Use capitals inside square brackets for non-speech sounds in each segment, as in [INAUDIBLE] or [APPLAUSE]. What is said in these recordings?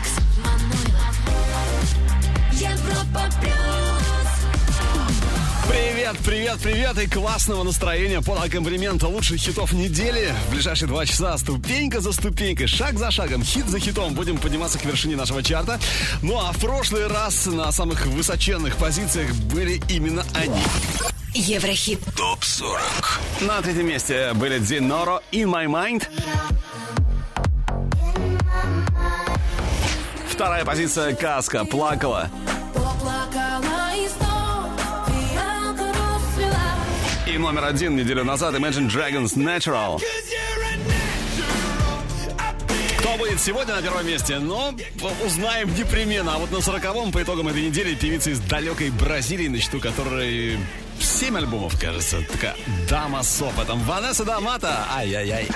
Алекс Манойлов. Европа плюс. Привет, привет, привет и классного настроения под аккомпанемент лучших хитов недели. В ближайшие два часа ступенька за ступенькой, шаг за шагом, хит за хитом будем подниматься к вершине нашего чарта. Ну а в прошлый раз на самых высоченных позициях были именно они. Еврохит. ТОП-40 На третьем месте были Диноро In My Mind. Вторая позиция Каска Плакала. И номер один неделю назад Imagine Dragons Natural. Кто будет сегодня на первом месте? Ну, узнаем непременно. А вот на сороковом по итогам этой недели певица из далекой Бразилии, на счету которой семь альбомов, кажется. Такая дама с опытом. Ванесса Дамата. Ай-яй-яй.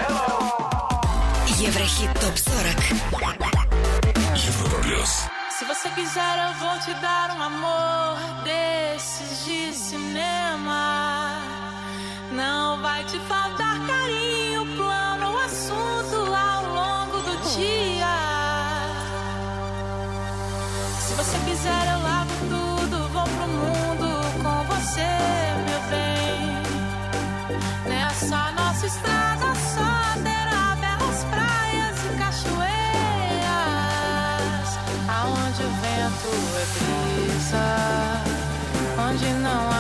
Еврохит ТОП-40. Se você quiser, eu vou te dar um amor desses de cinema. Não vai te faltar carinho, plano ou assunto ao longo do dia. Se você quiser, eu lavo tudo, vou pro mundo com você, meu bem. Nessa é nossa estrada.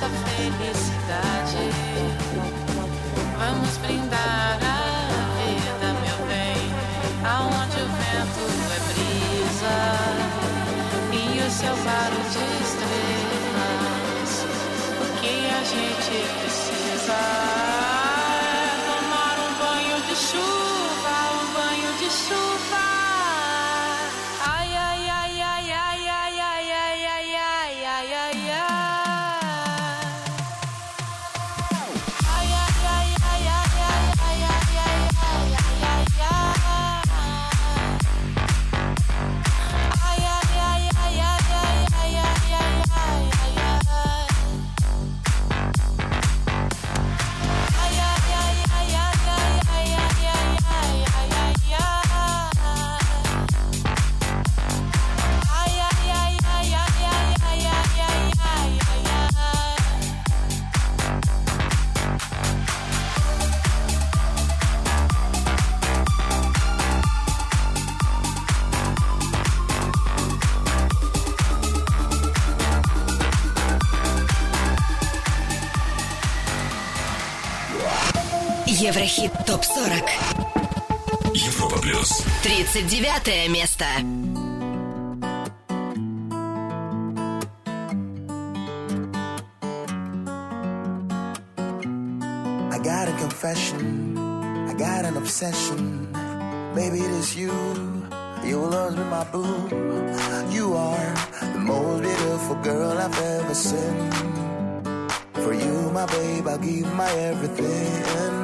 Nossa felicidade. Vamos brindar Еврохит ТОП-40. Европа Плюс 39 место. I got a confession, I got an obsession. Baby, it is you. You always be my boo. You are the most beautiful girl I've ever seen. For you, my babe, I'll give my everything.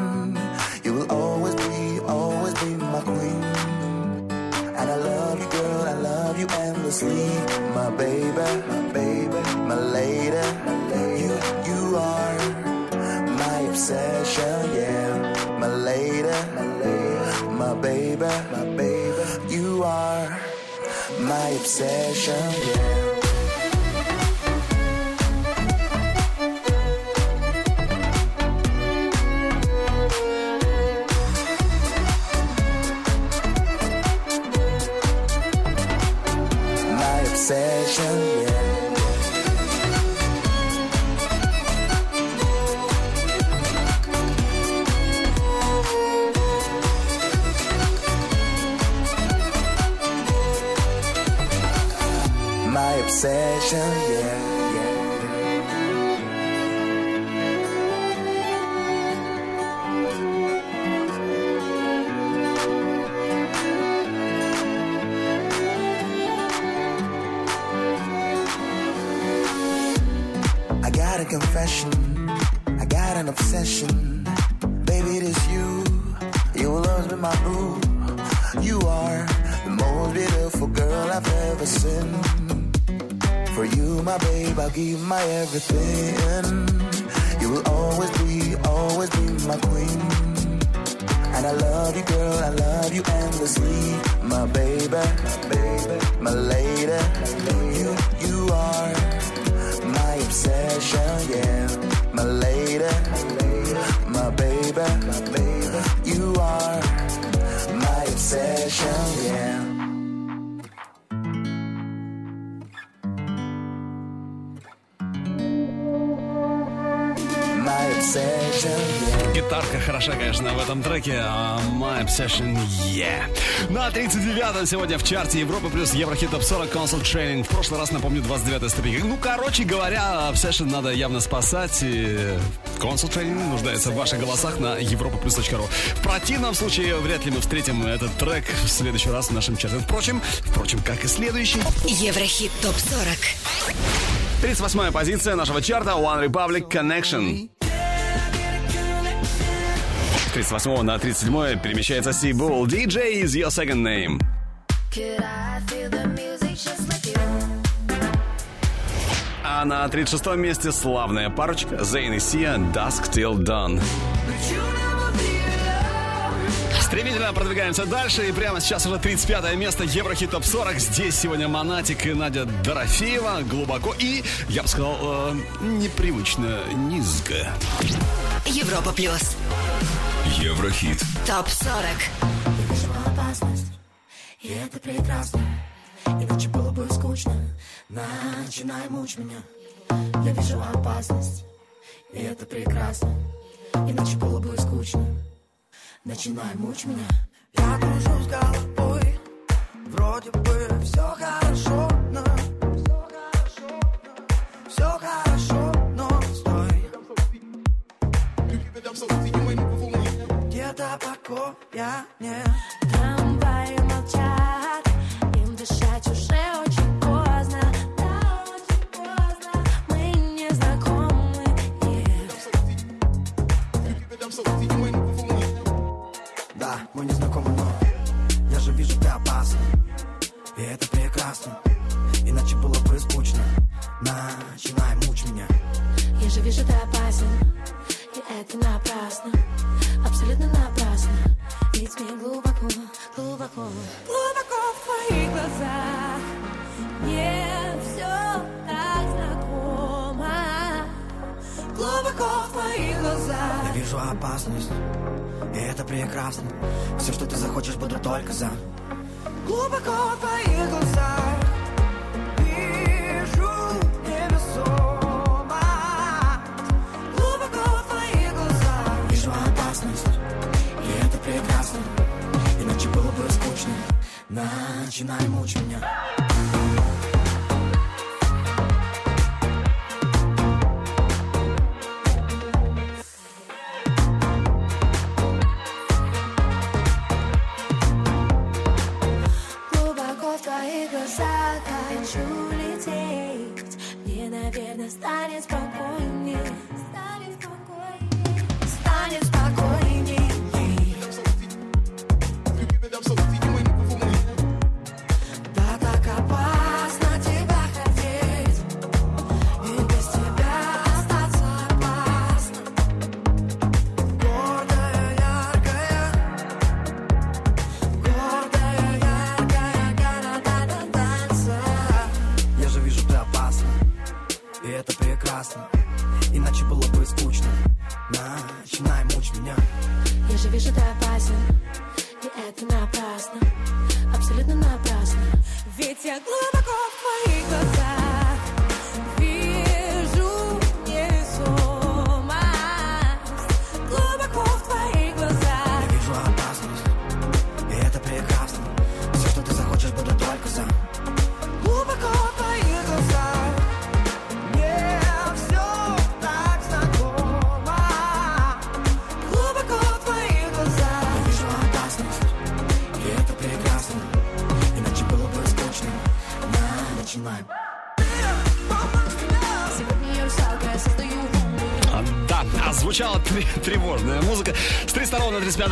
You are the most beautiful girl I've ever seen. For you, my babe, I'll give my everything. You will always be, always be my queen. And I love you, girl, I love you endlessly. My baby, my baby, my lady. You, you are my obsession, yeah. My lady, my baby, my baby. 在身边。Гитарка хороша, конечно, в этом треке. а My Obsession, yeah. На 39-м сегодня в чарте Европа плюс Еврохит Топ 40 Consult Training. В прошлый раз, напомню, 29 ступенька. Ну, короче говоря, Obsession надо явно спасать. И Consult Training нуждается в ваших голосах на europaplus.ru. В противном случае вряд ли мы встретим этот трек в следующий раз в нашем чарте. Впрочем, впрочем, как и следующий. Еврохит ТОП-40. 38-я позиция нашего чарта One Republic Connection. С 38 на 37 перемещается Сибул. DJ is your second name. А на 36 месте славная парочка Зейн и Сия Dusk Till Dawn. Стремительно продвигаемся дальше, и прямо сейчас уже 35 место Еврохит Топ 40. Здесь сегодня Монатик и Надя Дорофеева глубоко и, я бы сказал, э, непривычно низко. Европа плюс. Еврохит. ТОП-40. вижу опасность, и это прекрасно. Иначе было бы скучно. Начинай мучь меня. Я вижу опасность, и это прекрасно. Иначе было бы скучно. Начинай мучь меня. Я дружу с головой. Вроде бы все хорошо, но все хорошо, но стой. Где-то покоя нет. Трамваи молчат, Начинай мучь меня. Я же вижу, ты опасен, и это напрасно, абсолютно напрасно. Ведь мне глубоко, глубоко, глубоко в твоих глазах. Мне все так знакомо, глубоко в твоих глазах. Я вижу опасность. И это прекрасно. Все, что ты захочешь, буду только за. Глубоко в твоих глазах. Мучь меня.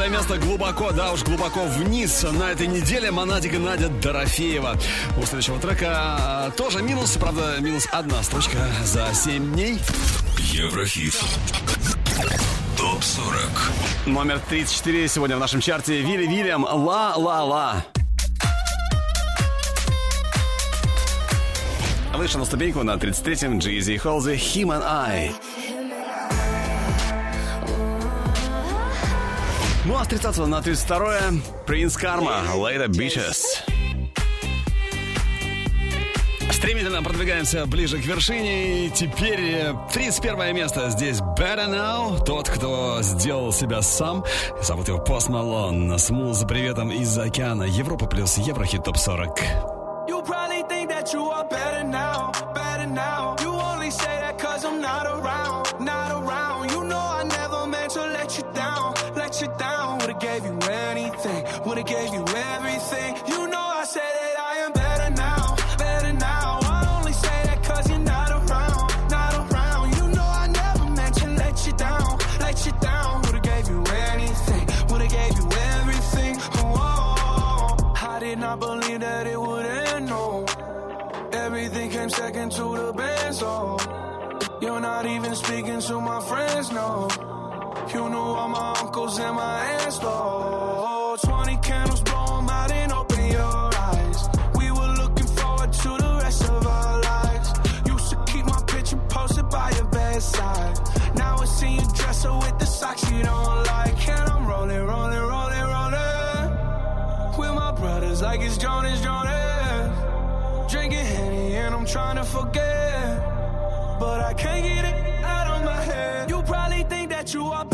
Каждое место глубоко, да уж глубоко вниз. На этой неделе Монатик и Надя Дорофеева. У следующего трека а, тоже минус, правда, минус одна строчка за 7 дней. Еврохит. Топ 40. Номер 34 сегодня в нашем чарте Вилли Вильям «Ла-ла-ла». Вышел на ступеньку на 33-м Джизи Холзе «Human Eye». а с 30 на 32 Принц Карма, Later Bitches. Стремительно продвигаемся ближе к вершине. И теперь э, 31 место. Здесь Better Now. Тот, кто сделал себя сам. Зовут его Post Malone, Смул за приветом из океана. Европа плюс Еврохит ТОП 40. came second to the band, Oh, you're not even speaking to my friends, no. You know all my uncles and my aunts, though. 20 candles. trying to forget, but I can't get it out of my head. You probably think that you are.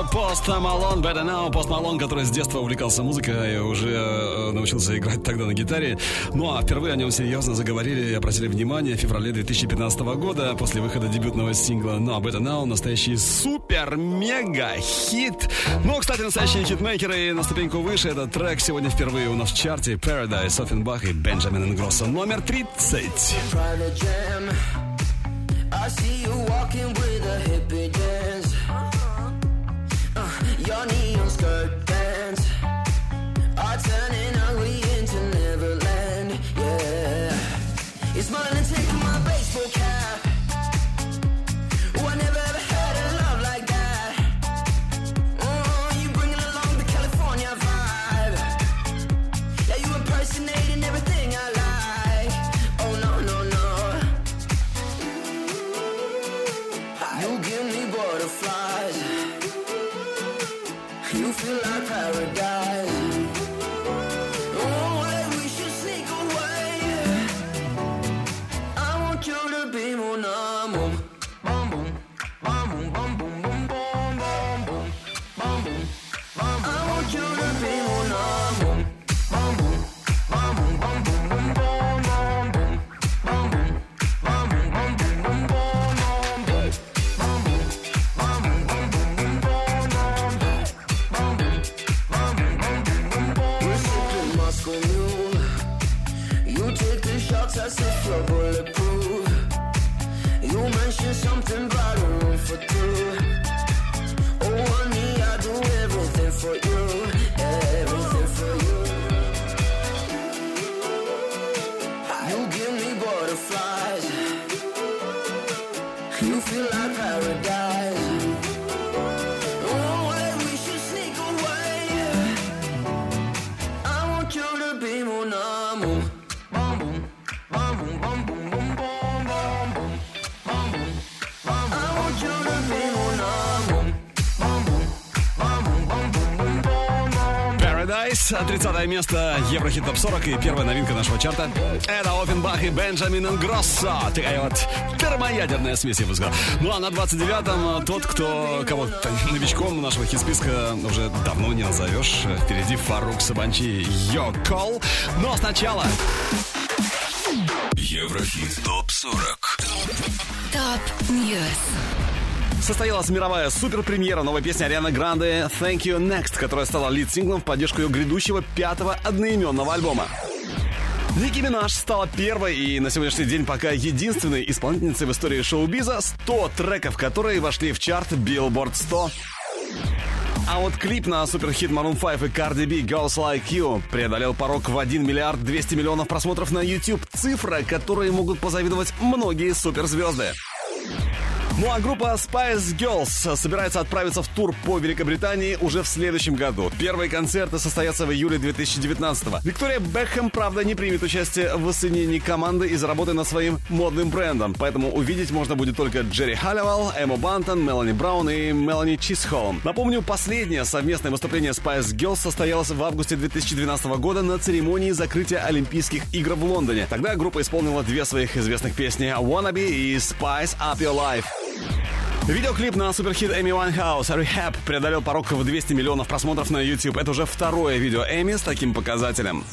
это Пост Малон, Better Now. Пост Малон, который с детства увлекался музыкой и уже э, научился играть тогда на гитаре. Ну а впервые о нем серьезно заговорили и обратили внимание в феврале 2015 года после выхода дебютного сингла ну, а No Better Now. Настоящий супер-мега-хит. Ну, кстати, настоящие хитмейкеры на ступеньку выше. Этот трек сегодня впервые у нас в чарте. Paradise, Оффенбах и Бенджамин Ингросса. Номер 30. I see you walking with a hippie dance. Your neon skirt 30 место Еврохит Топ 40 и первая новинка нашего чарта. Это Ofenbach и Бенджамин Ингроссо. Такая вот термоядерная смесь, я бы сказал. Ну а на 29-м тот, кто кого новичком нашего хит-списка уже давно не назовешь. Впереди Фарук Сабанчи Your Call. Но сначала Еврохит ТОП-40 Top News. Состоялась мировая суперпремьера новой песни Арианы Гранде «Thank You Next», которая стала лид-синглом в поддержку ее грядущего пятого одноименного альбома. Ники Минаж стала первой и на сегодняшний день пока единственной исполнительницей в истории шоу-биза 100 треков, которые вошли в чарт Billboard 100. А вот клип на суперхит Maroon 5 и Cardi B «Girls Like You» преодолел порог в 1 миллиард 200 миллионов просмотров на YouTube. Цифра, которой могут позавидовать многие суперзвезды. Ну а группа Spice Girls собирается отправиться в тур по Великобритании уже в следующем году. Первые концерты состоятся в июле 2019 -го. Виктория Бекхэм, правда, не примет участие в воссоединении команды из-за работы над своим модным брендом, поэтому увидеть можно будет только Джерри Халливал, Эмма Бантон, Мелани Браун и Мелани Чисхолм. Напомню, последнее совместное выступление Spice Girls состоялось в августе 2012 года на церемонии закрытия Олимпийских игр в Лондоне. Тогда группа исполнила две своих известных песни «Wannabe» и «Spice Up Your Life». Видеоклип на суперхит Эми Вайнхаус «Rehab» преодолел порог в 200 миллионов просмотров на YouTube. Это уже второе видео Эми с таким показателем.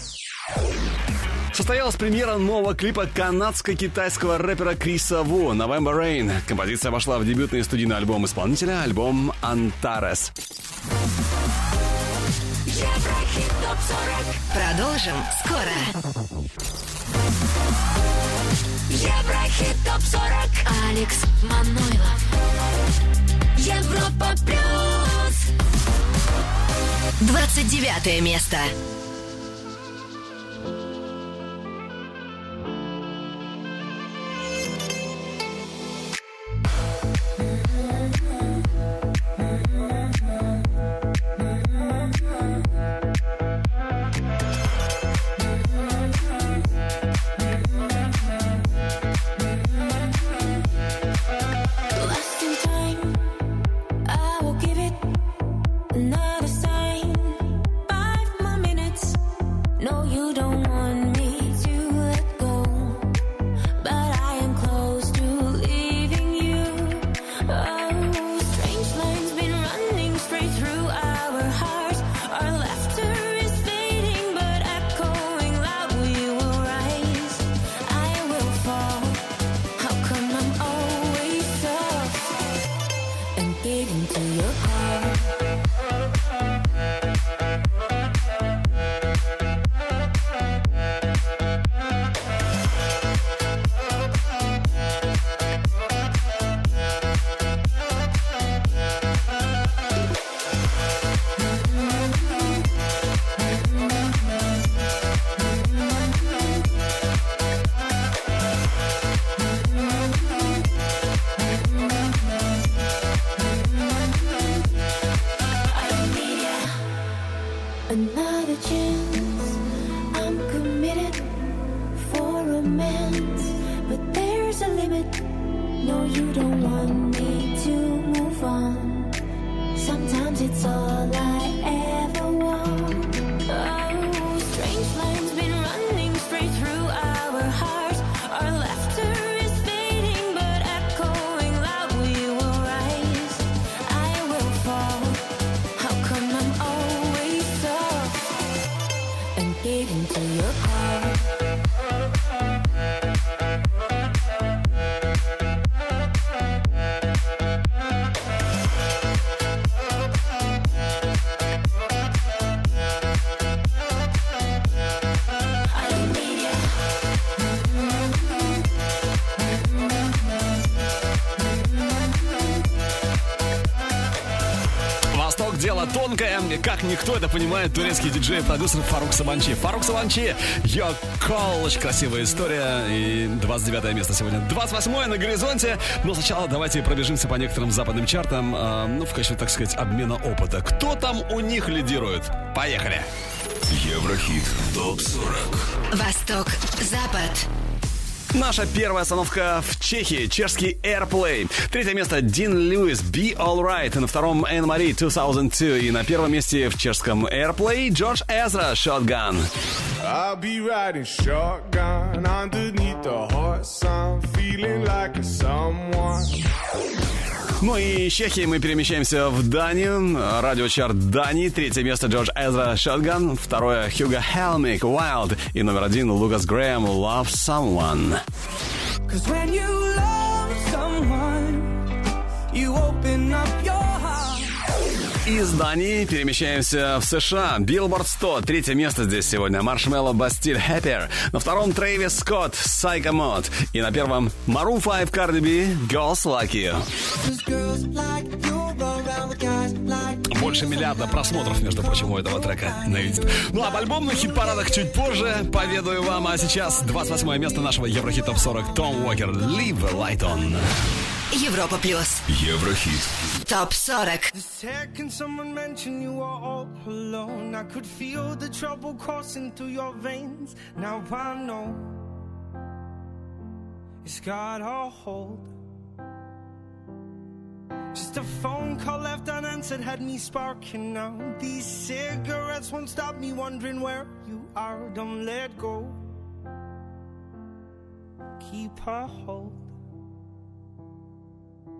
Состоялась премьера нового клипа канадско-китайского рэпера Криса Ву «November Rain». Композиция вошла в дебютный студийный альбом исполнителя, альбом «Антарес». Еврохит ТОП 40. Продолжим скоро. Еврохит ТОП 40. Алекс Манойлов. Европа Плюс. 29 место. Дело тонкое. Как никто это понимает, турецкий диджей и продюсер Фарук Сабанчи. Фарук Сабанчи, Call. Очень красивая история. И 29 место сегодня. 28 на горизонте. Но сначала давайте пробежимся по некоторым западным чартам. э, ну, в качестве, так сказать, обмена опыта. Кто там у них лидирует? Поехали. Еврохит ТОП-40 Восток, Запад. Наша первая остановка в Чехии. Чешский Airplay. Третье место Дин Льюис Be Alright. На втором Энн Мари 2002. И на первом месте в чешском Airplay Джордж Эзра Shotgun. I'll be riding shotgun underneath the hot sun, feeling like a someone. Ну и Чехии мы перемещаемся в Данию. Радиочарт Дании. Третье место Джордж Эзра Shotgun. Второе Хьюго Хелмик Wild. И номер один Лукас Грэм Love Someone. Cause when you love someone, you open up your. Из Дании перемещаемся в США. Billboard 100. Третье место здесь сегодня. Маршмелло Бастиль Happier. На втором Трэвис Скотт Psycho Mod. И на первом Maroon 5 Cardi B Girls Like You. Больше миллиарда просмотров, между прочим, у этого трека на YouTube. Ну, об альбомных хит-парадах чуть позже поведаю вам. А сейчас 28 место нашего Еврохит Топ 40. Том Уокер the Light On. Европа плюс. Еврохит Топ 40. The second someone mentioned you were all alone, I could feel the trouble coursing through your veins. Now I know it's got a hold. Just a phone call left unanswered had me sparking now. These cigarettes won't stop me wondering where you are. Don't let go. Keep a hold.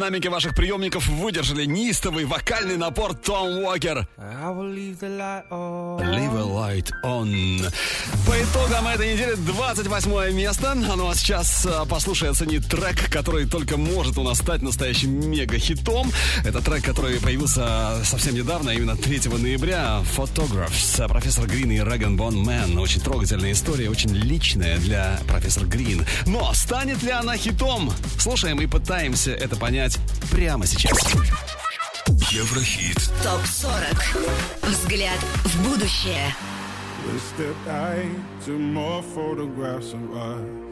Динамики ваших приемников выдержали неистовый вокальный напор Том Уокер. Leave a light on. По итогам этой недели 28 место. А ну а сейчас а, послушай, оцени трек, который только может у нас стать настоящим мега-хитом. Это трек, который появился совсем недавно, именно 3 ноября. Photographs. Профессор Грин и Rag'n'Bone Man. Очень трогательная история, очень личная для профессора Грин. Но станет ли она хитом? Слушаем и Пытаемся это понять прямо сейчас. Еврохит. ТОП-40. Взгляд в будущее. We stepped eye to more photographs of us.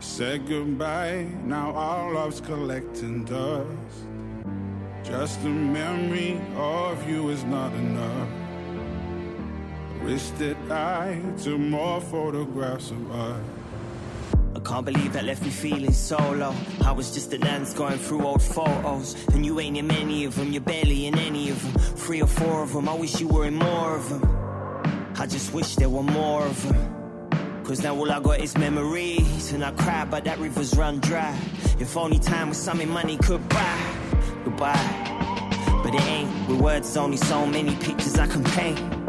Said goodbye, now our love's collecting dust. Just a memory of you is not enough. Wish that I took more photographs of us. I can't believe that left me feeling so low. I was just a dance going through old photos. And you ain't in many of them, you're barely in any of them. Three or four of them, I wish you were in more of them. I just wish there were more of them. Cause now all I got is memories. And I cry, but that river's run dry. If only time was something money could buy. Goodbye. But it ain't. With words, only so many pictures I can paint.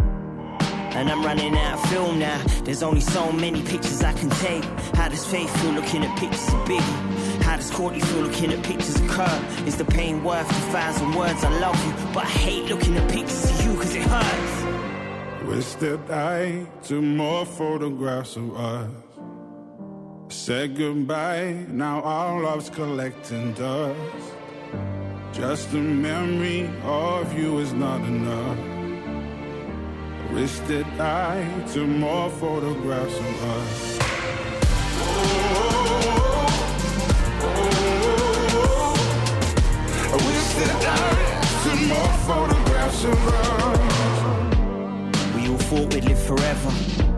And I'm running out of film now. There's only so many pictures I can take. How does Faith feel looking at pictures of Biggie? How does Courtney feel looking at pictures of Kurt? Is the pain worth the thousand words? I love you, but I hate looking at pictures of you cause it hurts. Wish that I took more photographs of us. Said goodbye, now our love's collecting dust. Just a memory of you is not enough. Wish that I took more photographs of us. More photographs of us. We all thought we'd live forever.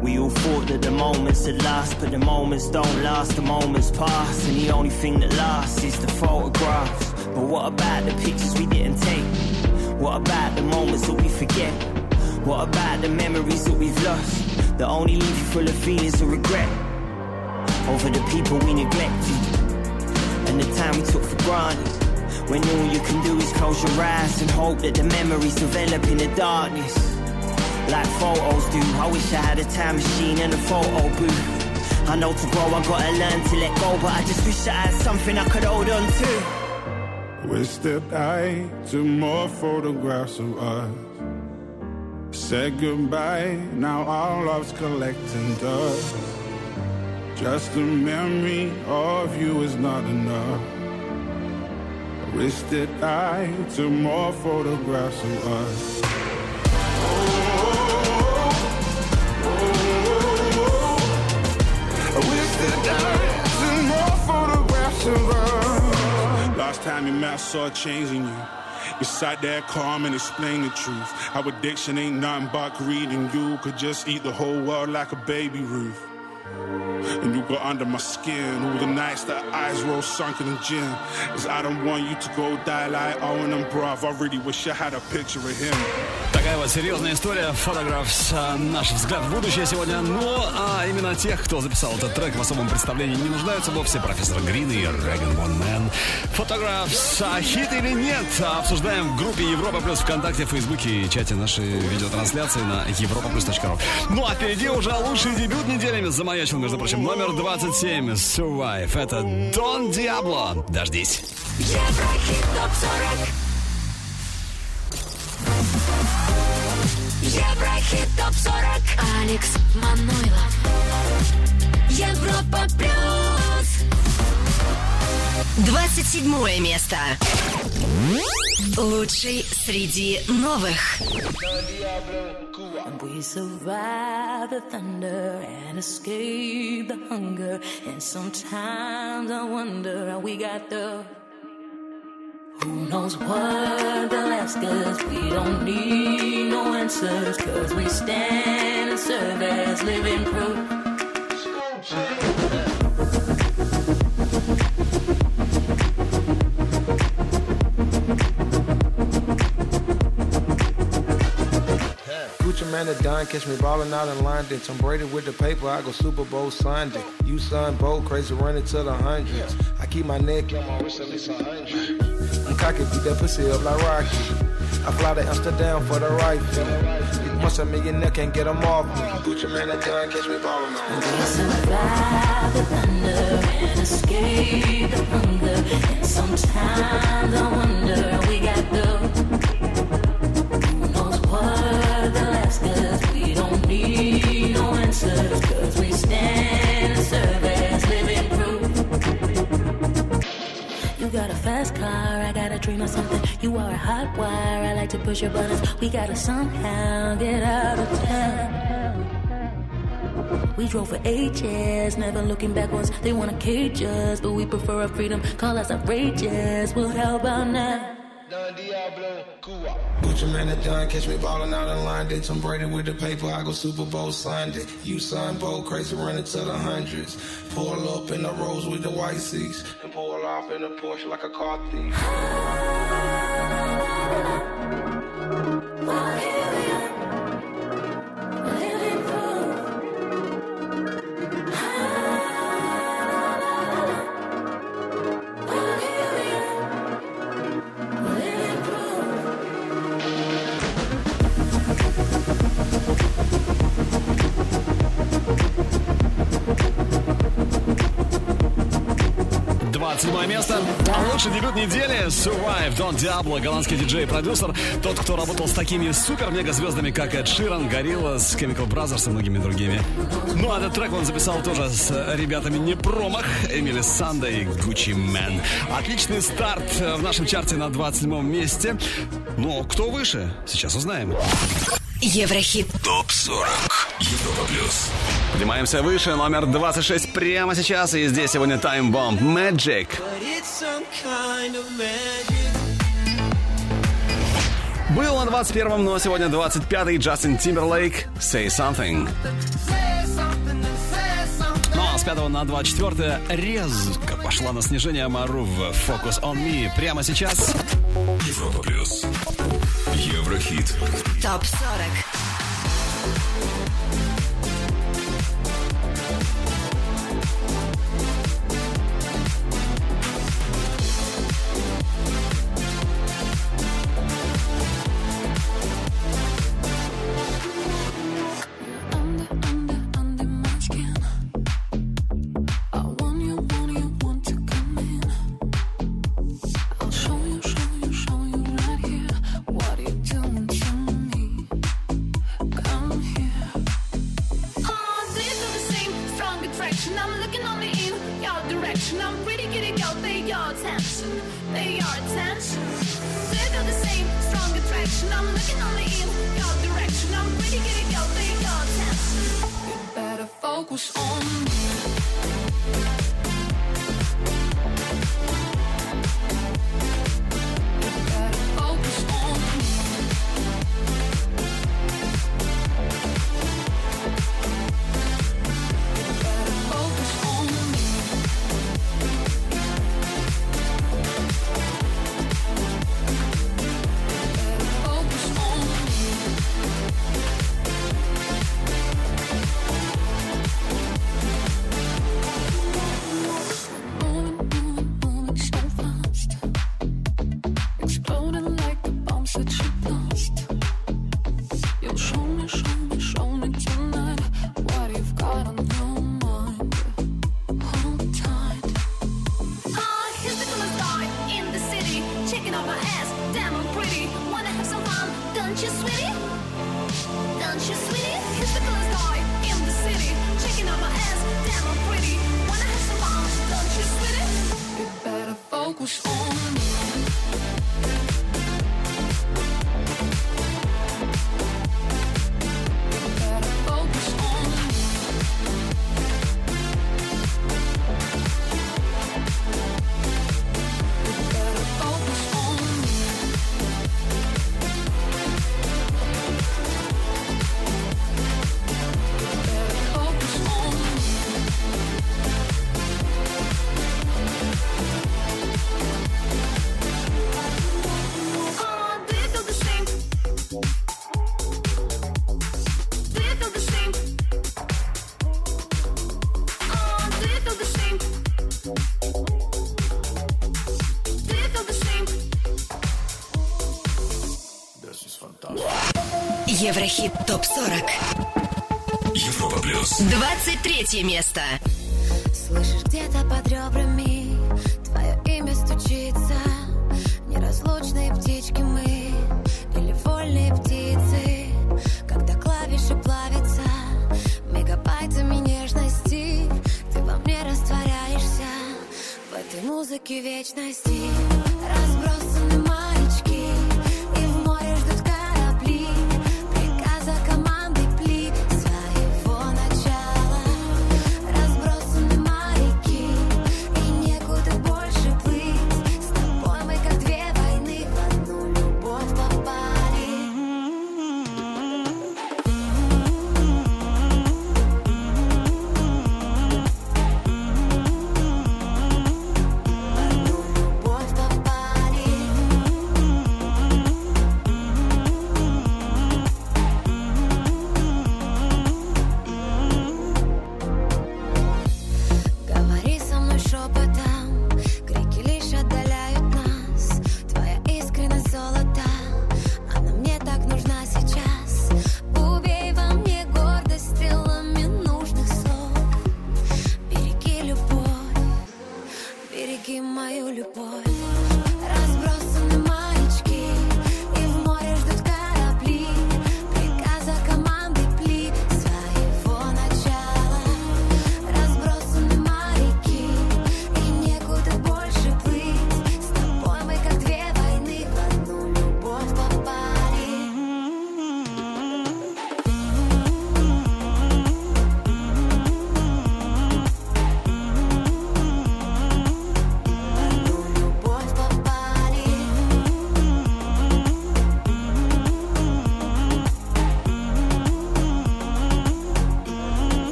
We all thought that the moments would last, but the moments don't last, the moments pass, and the only thing that lasts is the photographs. But what about the pictures we didn't take? What about the moments that we forget? What about the memories that we've lost? That only leave you full of feelings of regret over the people we neglected and the time we took for granted. When all you can do is close your eyes and hope that the memories develop in the darkness. Like photos do. I wish I had a time machine and a photo booth. I know to grow, I gotta learn to let go, but I just wish I had something I could hold on to. Wish that I took more photographs of us. Said goodbye, now our love's collecting dust. Just a memory of you is not enough. I wish that I took more photographs of us. Last time you met, I saw a change in you. You sat there calm and explained the truth. Our addiction ain't nothing but greed, and you could just eat the whole world like a baby Ruth. And you got under my skin all the nights that eyes roll sunken in gin. Cause I don't want you to go die like Owen and bruv. I really wish I had a picture of him. Такая вот серьезная история. Фотографс. Наш взгляд в будущее сегодня. Ну, а именно тех, кто записал этот трек в особом представлении, не нуждаются вовсе профессор Грин и Реган Бон Мэн. Фотографс. Хит или нет? Обсуждаем в группе Европа Плюс ВКонтакте, Фейсбуке и чате нашей видеотрансляции на europaplus.ru. Ну, а впереди уже лучший дебют неделями замаячил, между прочим, номер 27 Survive. Это Дон Диабло. Дождись. Еврохит топ 40 Еврохит топ 40 Алекс Манойлов Европа плюс 27 место. Лучший среди новых. We survive the thunder and escape the hunger. And sometimes I wonder how we got there. Who knows what they'll ask us? We don't need no answers. Cause we stand and serve as living proof. Manor done, catch me ballin' out in London. Tom Brady with the paper, I go Super Bowl Sunday. You son Bo, crazy running to the hundreds. I keep my neck on my wrist at least a hundred. I'm cocky, beat that pussy up like Rocky. I fly to Amsterdam for the rifle. Once a millionaire can't get 'em off me. Gucci man, that done, catch me ballin' out. survive the thunder and escape the hunger. And sometimes I wonder we got the You are a hot wire, I like to push your buttons. We gotta somehow get out of town. We drove for ages, never looking backwards. They wanna cage us, but we prefer our freedom. Call us outrageous. Well, how about now? Gucci man, that done, catch me ballin' out in London. Tom Brady with the paper, I go Super Bowl Sunday. You son Bo, crazy running to the hundreds. Pull up in the rose with the white seats, and pull in a Porsche like a car thief. Лучший дебют недели Survive Don Diablo, голландский диджей и продюсер. Тот, кто работал с такими супер-мега-звездами, как Эд Ширан, Gorillaz, Chemical Brothers и многими другими. Ну, а этот трек он записал тоже с ребятами не промах. Эмили Санда и Gucci Man. Отличный старт в нашем чарте на 27 месте. Но кто выше? Сейчас узнаем. Еврохит. ТОП-40. Европа Плюс. Поднимаемся выше, номер 26 прямо сейчас. И здесь сегодня Time Bomb Magic. Был на 21-м, но сегодня 25-й Джастин Тимберлейк Say Something. Ну а с 5 на 24 резко пошла на снижение Марув Focus on Me. Прямо сейчас. Европа Плюс. Еврохит. ТОП 40. fokus om. Еврохит ТОП-40. Европа Плюс. 23 место. Слышишь, где-то под ребрами твое имя стучится. Неразлучные птички мы или вольные птицы. Когда клавиши плавятся мегабайтами нежности, ты во мне растворяешься. В этой музыке вечность.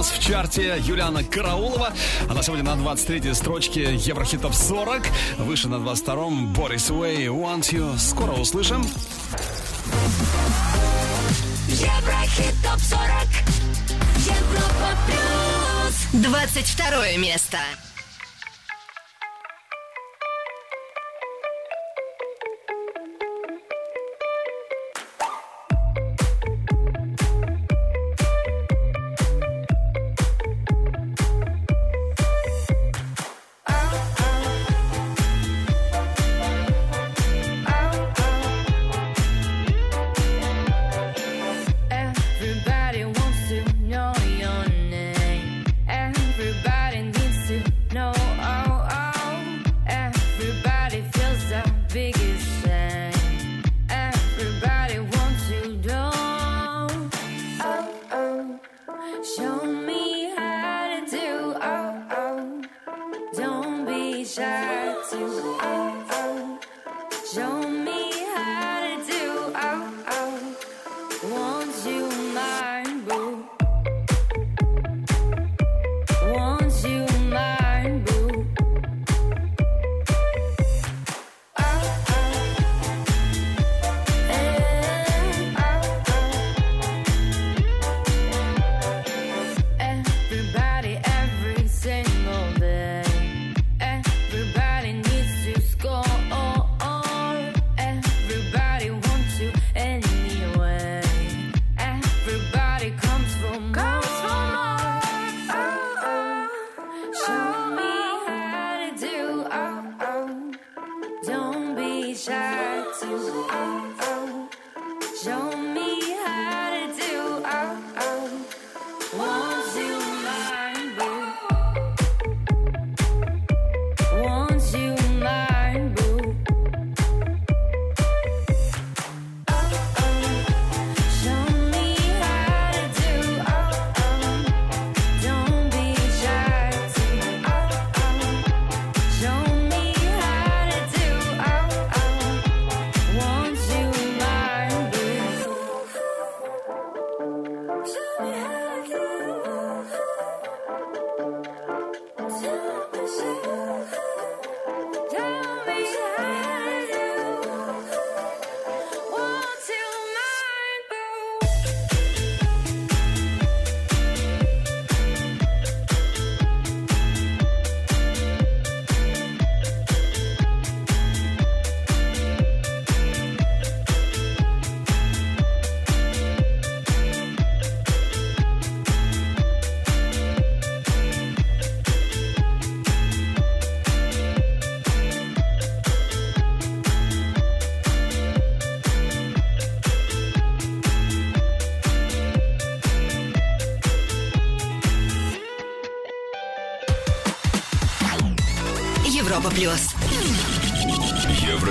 нас в чарте Юлиана Караулова. Она сегодня на 23-й строчке Еврохитов 40. Выше на 22-м Борис Уэй Want You. Скоро услышим. Еврохит топ 40 Европа плюс 22 место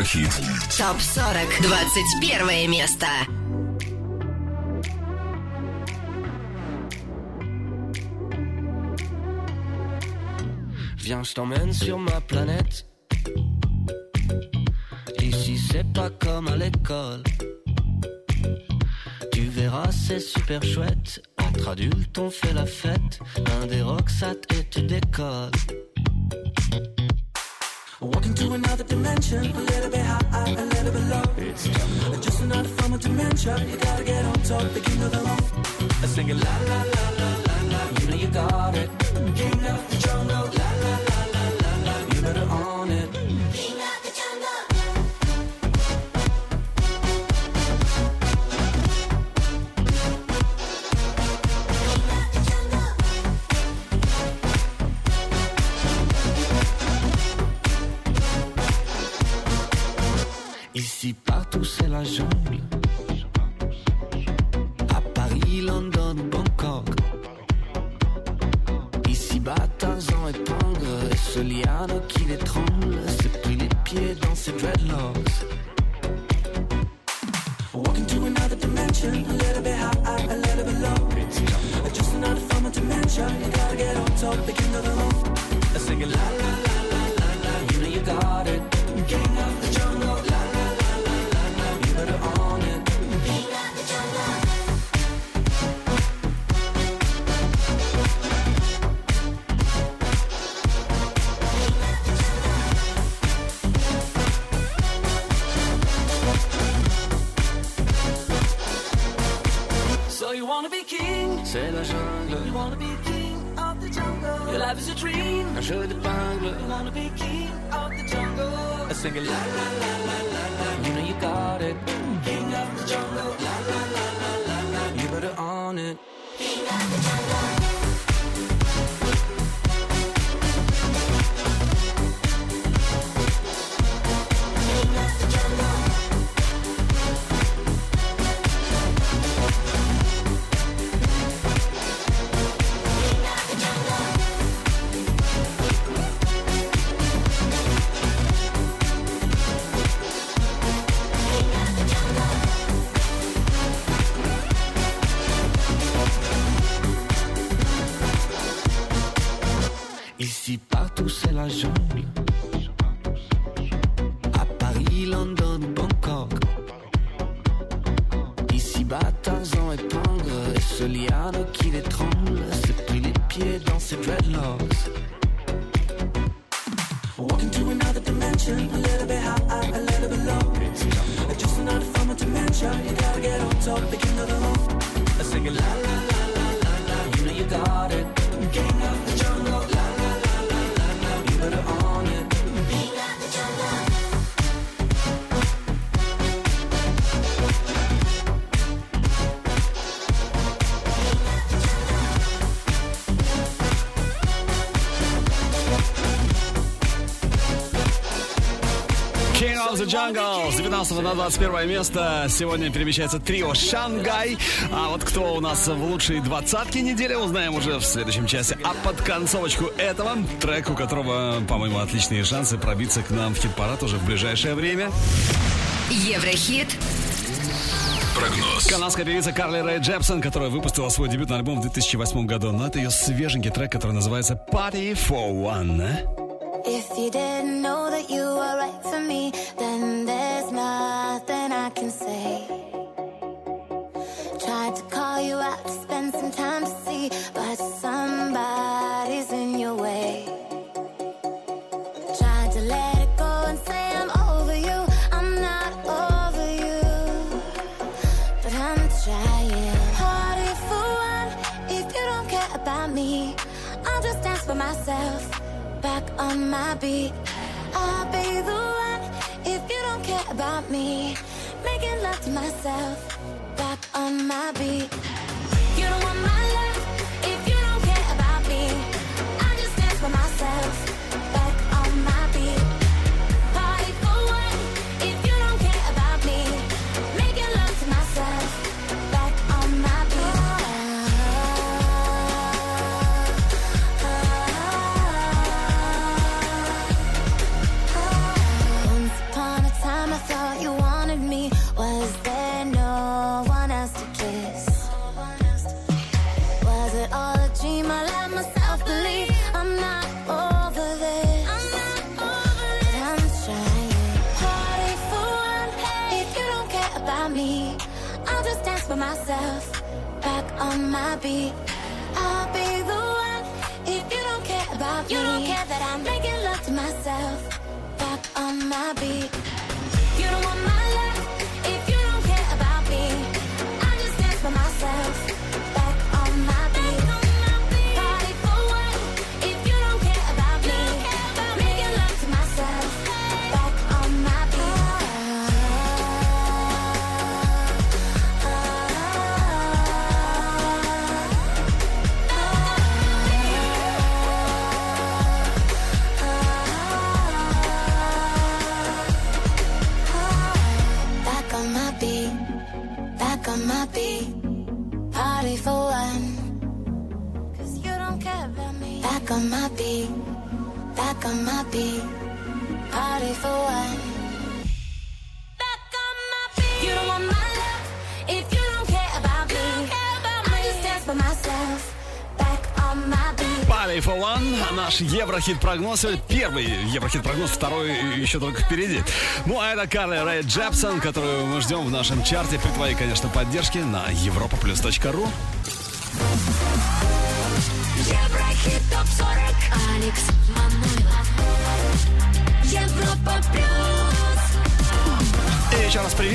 Еврохит. Топ 40. 21 место. Viens, je t'emmène sur ma planète. Ici, c'est pas comme à l'école. Tu verras, c'est super chouette. Entre adultes, on fait la fête. Un des rocksat et tu décolles. To another dimension, a little bit high, a little bit low. It's just another form of dementia. You gotta get on top, the king of the road. I sing it la la la la la la. You know you got it. Partout, c'est la jungle. À Paris, London, Bangkok. Ici, bas, Tarzan et Pangre. Et ce liane qui l'étrangle. S'est pris les pieds dans ses dreadlocks. Walking to another dimension, a little bit high, a little bit low. Just another form of dementia. You gotta get on top, the king of the road. I sing it la la la la la 19 на 21 место. Сегодня перемещается трио Шангай. А вот кто у нас в лучшей двадцатке недели, узнаем уже в следующем часе. А под концовочку этого, трек, у которого, по-моему, отличные шансы пробиться к нам в хит-парад уже в ближайшее время. Еврохит. Прогноз. Канадская певица Карли Рэй Джепсон, которая выпустила свой дебютный альбом в 2008 году. Но это ее свеженький трек, который называется Party for One. Didn't know that you were right for me, then there's nothing I can say. Myself. Back on my beat. Еврохит-прогноз. Первый Еврохит-прогноз, второй еще только впереди. Ну, а это Карли Рэй Джепсон, которую мы ждем в нашем чарте при твоей, конечно, поддержке на europaplus.ru.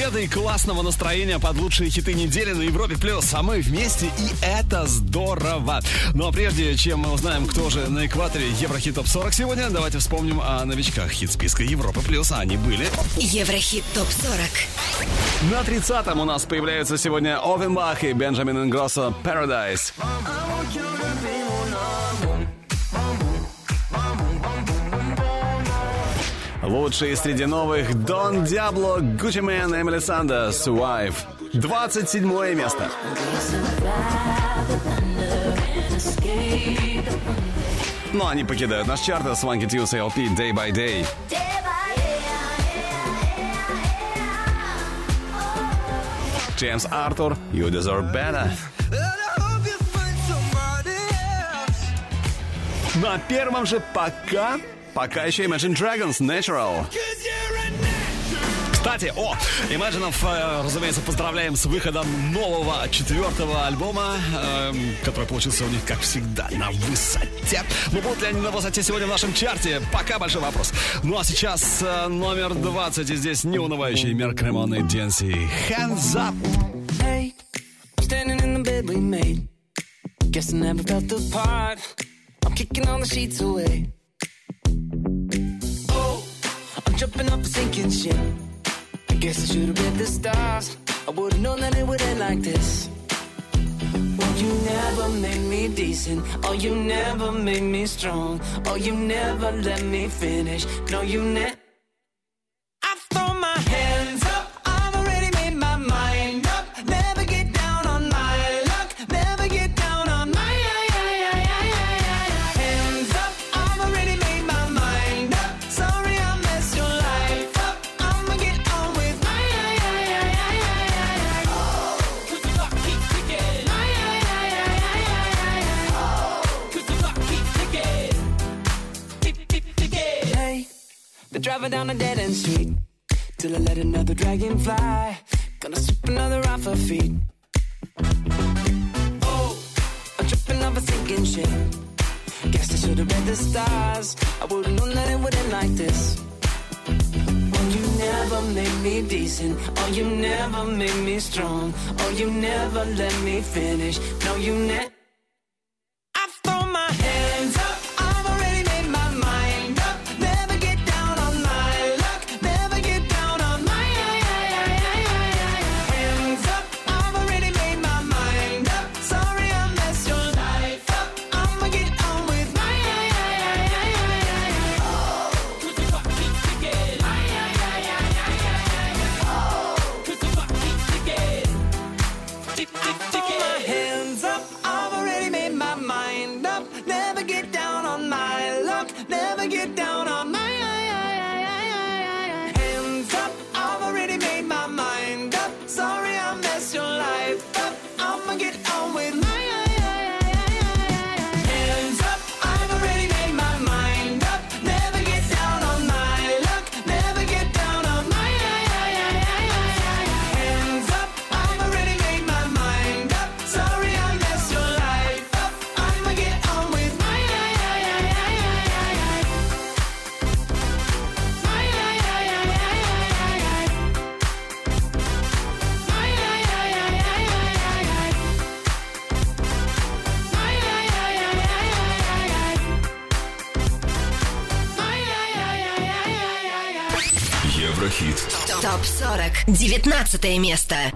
привет и классного настроения под лучшие хиты недели на Европе Плюс. А мы вместе, и это здорово. Ну а прежде чем мы узнаем, кто же на экваторе Еврохит Топ 40 сегодня, давайте вспомним о новичках хит-списка Европы Плюс. А Они были... Еврохит ТОП-40. На 30-м у нас появляются сегодня Ofenbach и Бенджамин Ингроссо «Paradise». Лучшие среди новых Дон Диабло, Гуччи Мэн, Эмели Санде, Survive. 27 место. Но они покидают наш чарт с Swanky Tuesday LP Day by Day. Джеймс Артур, You Deserve Better. На первом же пока, пока еще Imagine Dragons Natural. Кстати, о, Imagine, э, разумеется, поздравляем с выходом нового четвертого альбома, эм, который получился у них, как всегда, на высоте. Но будут ли они на высоте сегодня в нашем чарте? Пока большой вопрос. Ну а сейчас э, номер 20, и здесь неунывающий Мерк Ремон и Денси. Hands up! Hey, standing in the bed we made. Guess I never felt the part. I'm kicking all the sheets away. I guess I should have read the stars. I would've known that it would end like this. Oh, you never made me decent. Oh, you never made me strong. Oh, you never let me finish. No, you never. Driving down a dead end street till I let another dragon fly. Gonna sweep another off her feet. Oh, I'm tripping off a sinking ship. Guess I should have read the stars. I would've known that it would end like this. Oh, you never made me decent. Oh, you never made me strong. Oh, you never let me finish. No, you never. 19 место.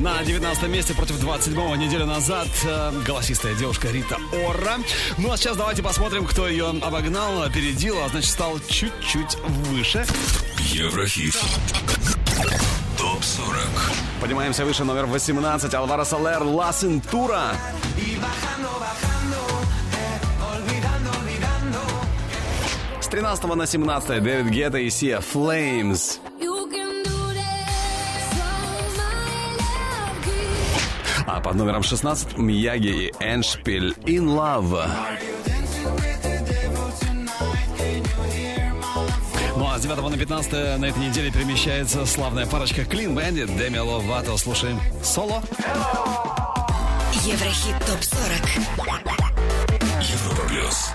на 19 месте против 27-го неделю назад э, голосистая девушка Рита Ора. Ну а сейчас давайте посмотрим, кто ее обогнал, опередил, а значит стал чуть-чуть выше. Еврохит. Топ 40. Поднимаемся выше, номер 18. Алвара Салер, Ла Сентура. С 13 на 17 Дэвид Гетта и Сия Флеймс. Под номером 16 Мияги и Эншпиль «In Love». Ну а с 9 на 15 на этой неделе перемещается славная парочка Клин Bandit, Деми Ловато. Слушаем соло. Еврохит ТОП-40. Европа Плюс.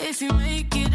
If you make it.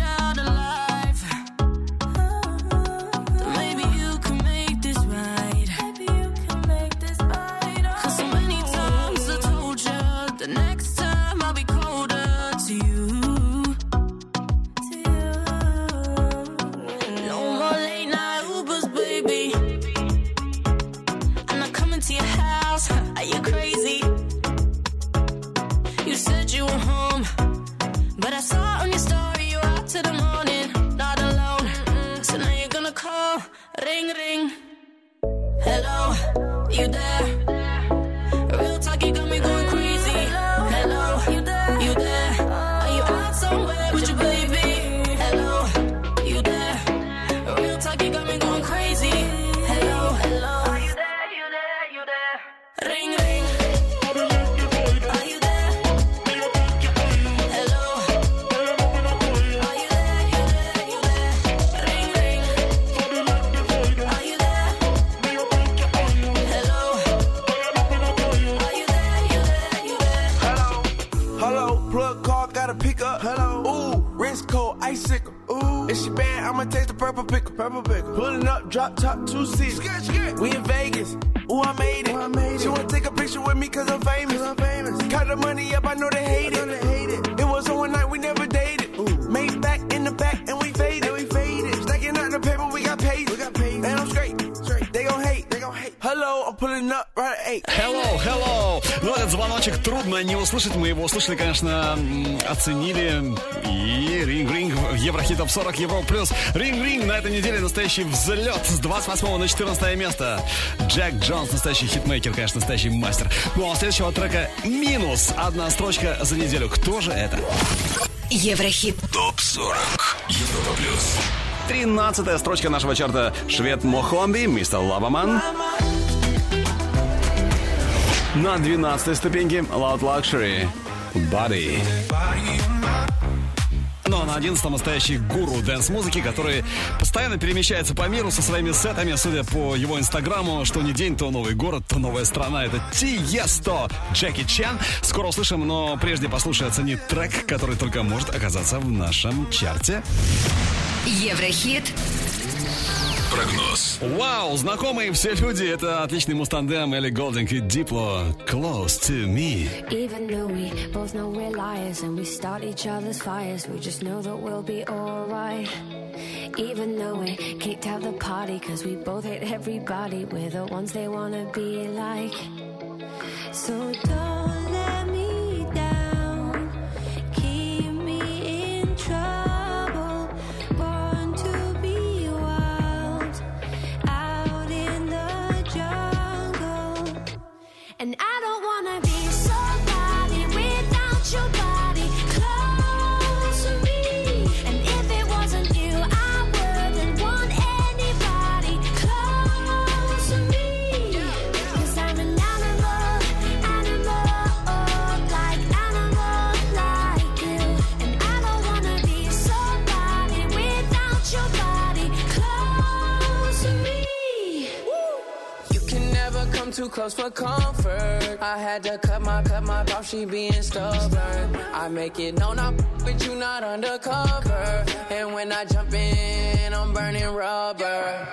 40 евро Плюс. Ring Ring на этой неделе настоящий взлет с 28 на 14 место. Jax Jones, настоящий хитмейкер, конечно, настоящий мастер. Ну а следующего трека минус одна строчка за неделю. Кто же это? Еврохит. ТОП-40 Европа Плюс. Тринадцатая строчка нашего чарта. Швед Мохомби, Mr. Loverman. На 12 ступеньке Loud Luxury. Body на 11 настоящий гуру дэнс-музыки, который постоянно перемещается по миру со своими сетами, судя по его инстаграму, что не день, то новый город, то новая страна. Это Тиесто Джеки Чан. Скоро услышим, но прежде послушай оцени трек, который только может оказаться в нашем чарте. Еврохит. Прогноз. Вау, знакомые все люди. Это отличный мустандем Элли Голдинг и Дипло. Close to me. Even though we both know we're liars and we start each other's fires, we just know that we'll be alright. Even though we kicked out the party, cause we both hate everybody, we're the ones they wanna be like. So don't I cut my cut my off, she being stubborn. I make it known I'm with you, not undercover. And when I jump in, I'm burning rubber.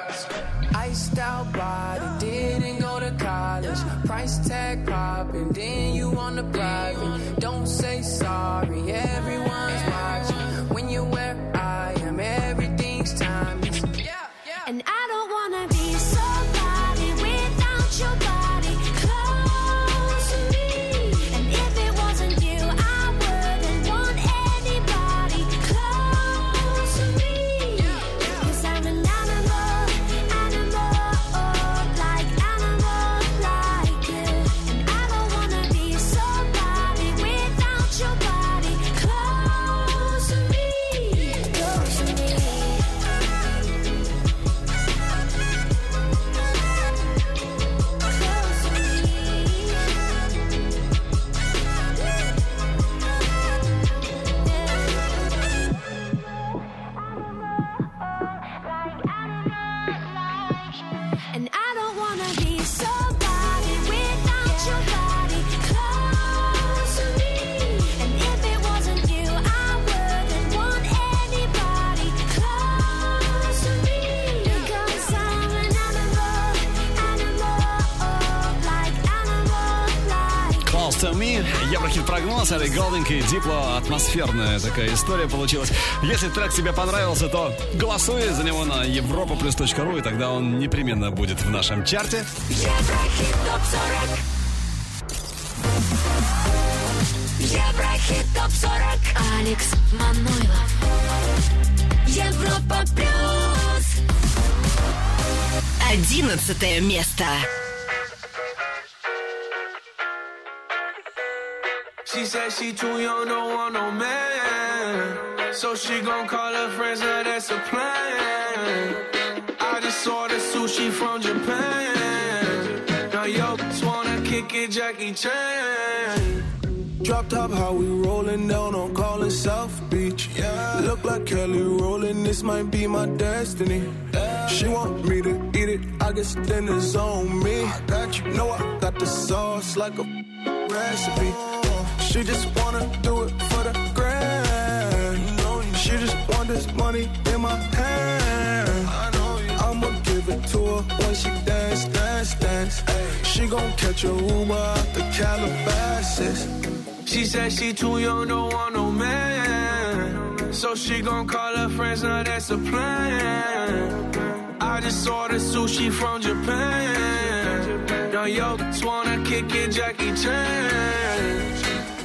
Iced out body, didn't go to college. Price tag popping, then you on the private. Don't say sorry, everyone's Прогноз, Элли Голдинг и Дипло. Атмосферная такая история получилась. Если трек тебе понравился, то голосуй за него на europaplus.ru, и тогда он непременно будет в нашем чарте. Еврохит топ 40. Еврохит топ 40. Алекс Манойлов. Европа плюс. Одиннадцатое место. She said she too young, don't want no man. So she gon' call her friends, now that's a plan. I just ordered sushi from Japan. Now yo, just wanna kick it, Jackie Chan. Drop top, how we rolling down on calling South Beach. Yeah. Look like Kelly rolling, this might be my destiny. She want me to eat it, I guess it's on me. I got you, know I got the sauce like a recipe. She just wanna do it for the grand. She just want this money in my hand. I'ma give it to her when she dance, dance, dance. She gon' catch a Uber out the Calabasas. She said she too young, don't want no man. So she gon' call her friends, now that's a plan. I just ordered sushi from Japan. Now yo, just wanna kick it, Jackie Chan.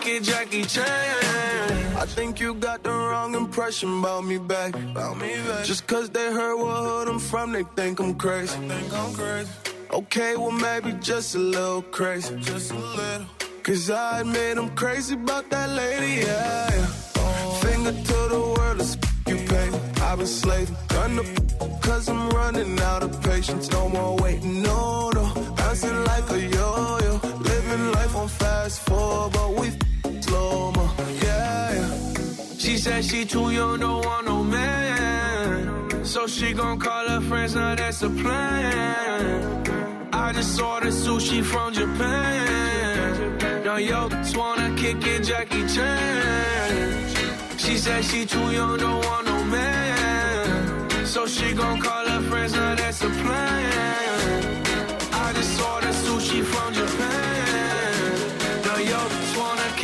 Jackie Chan. I think you got the wrong impression about me back. About me back. Just cause they heard what hood I'm from, they think I'm crazy. Think I'm crazy. Okay, well maybe just a little crazy. Just a little. Cause I admit I'm crazy about that lady, yeah. yeah. Finger to the world, it's you pay. I've been slaving, done the cause I'm running out of patience. No more waiting, no, no. Bouncing like a yo-yo. Living life on fast forward, but we slow mo, yeah. She said she too young, don't want no man. So she gon' call her friends, now that's a plan. I just ordered sushi from Japan. Now yo, wanna kick it, Jackie Chan. She said she too young, don't want no man. So she gon' call her friends, now that's a plan.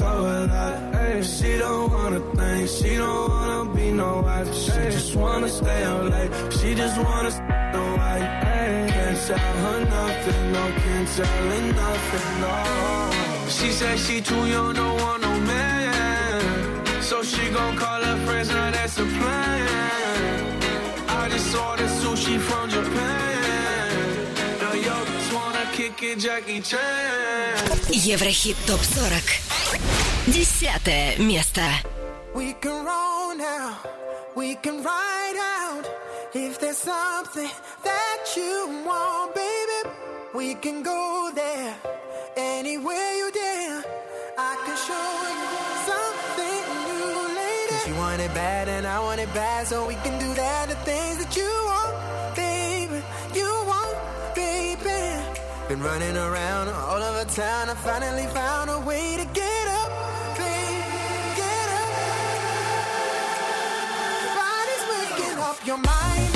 I so alive. Ay, she don't wanna think, she don't wanna be no wife. She just wanna stay up late. She just wanna stay no white. Can't tell her nothing, no, can't tell her nothing, no. She said she too young, don't want no man. So she gon' call her friends, now that's a plan. I just ordered sushi from Japan Now yo, just wanna kick it, Jackie Chan. Еврохит ТОП-40. Десятое место. We can roll now, we can ride out. If there's something that you want, baby, we can go there. Anywhere you dare, I can show you something new, lady. Cause you want it bad and I want it bad, so we can do that. The things that you Been running around all over town, I finally found a way to get up, baby, get up. Body's waking up your mind,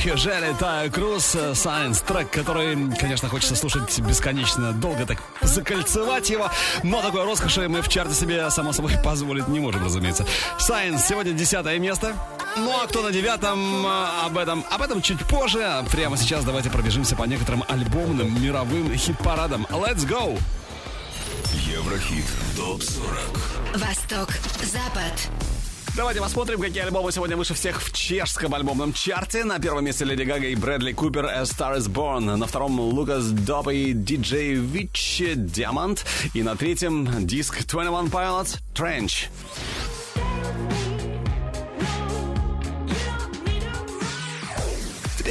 Signs, Hugel и Тайо Круз, Signs, трек, который, конечно, хочется слушать бесконечно долго, так закольцевать его, но такой роскоши мы в чарте себе, само собой, [LAUGHS] позволить не можем, разумеется. Signs, сегодня десятое место, ну а кто на девятом, а, об этом, об этом чуть позже, А прямо сейчас давайте пробежимся по некоторым альбомным мировым хит-парадам. Let's go! Еврохит ТОП-40. Восток, Запад. Давайте посмотрим, какие альбомы сегодня выше всех в чешском альбомном чарте. На первом месте Леди Гага и Брэдли Купер «A Star Is Born». На втором Лукас Доп и Диджей Вич «Диамант». И на третьем диск 21 Pilots «Trench».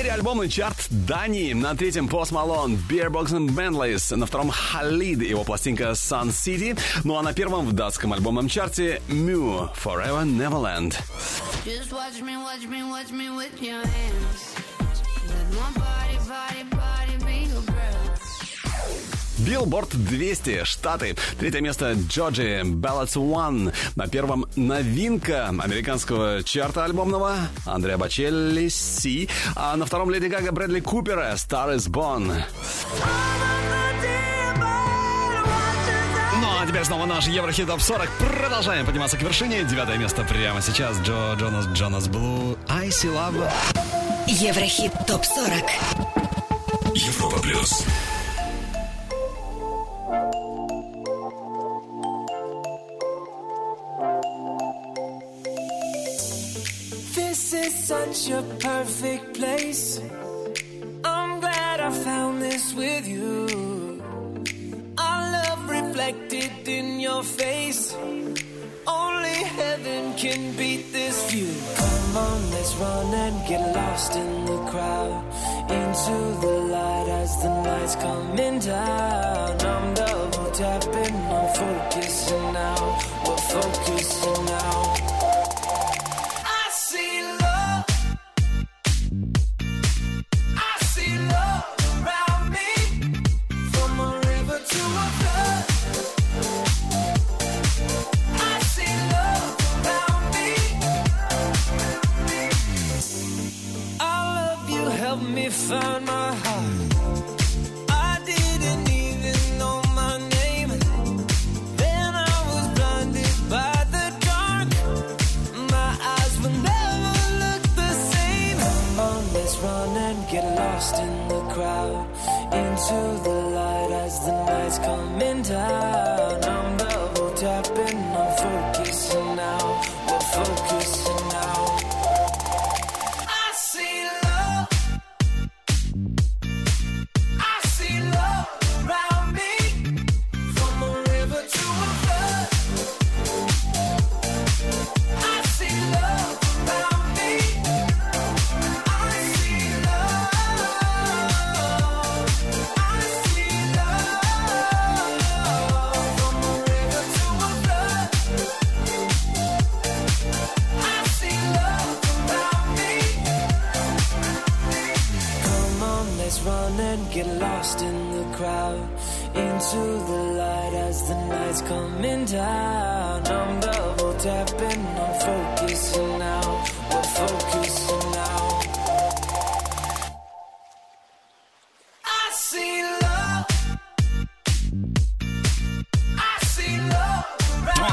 Теперь альбомный чарт Дании. На третьем Post Malone, Beerbox and Bentleys. На втором Халид, его пластинка Sun City. Ну а на первом в датском альбомном чарте Mew, Forever Neverland. Just watch me, watch me, watch me with your hands. Let my body, body, body. Billboard 200, Штаты. Третье место Джорджи, Ballads One. На первом новинка американского чарта альбомного Андреа Бочелли, Sì. А на втором Леди Гага, Брэдли Купера, Star is Born. Ну а теперь снова наш Еврохит Топ 40. Продолжаем подниматься к вершине. Девятое место прямо сейчас. Джо Джонас, Джонас Блу, I See Love. Еврохит ТОП-40 Европа плюс. Such a perfect place. I'm glad I found this with you. Our love reflected in your face. Only heaven can beat this view. Come on, let's run and get lost in the crowd. Into the light as the night's coming down. I'm double tapping, I'm focusing now. We're focusing now. Find my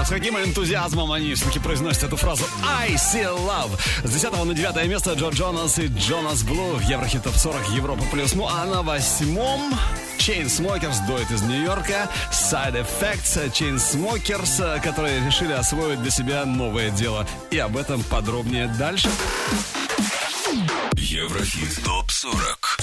с каким энтузиазмом они все-таки произносят эту фразу I see love. С 10 на 9 место Джо Джонас и Джонас Блу в Еврохит Топ 40 Европа Плюс. Ну а на восьмом Chainsmokers, дуэт из Нью-Йорка, Side Effects, Chainsmokers, которые решили освоить для себя новое дело. И об этом подробнее дальше. Еврохит ТОП 40.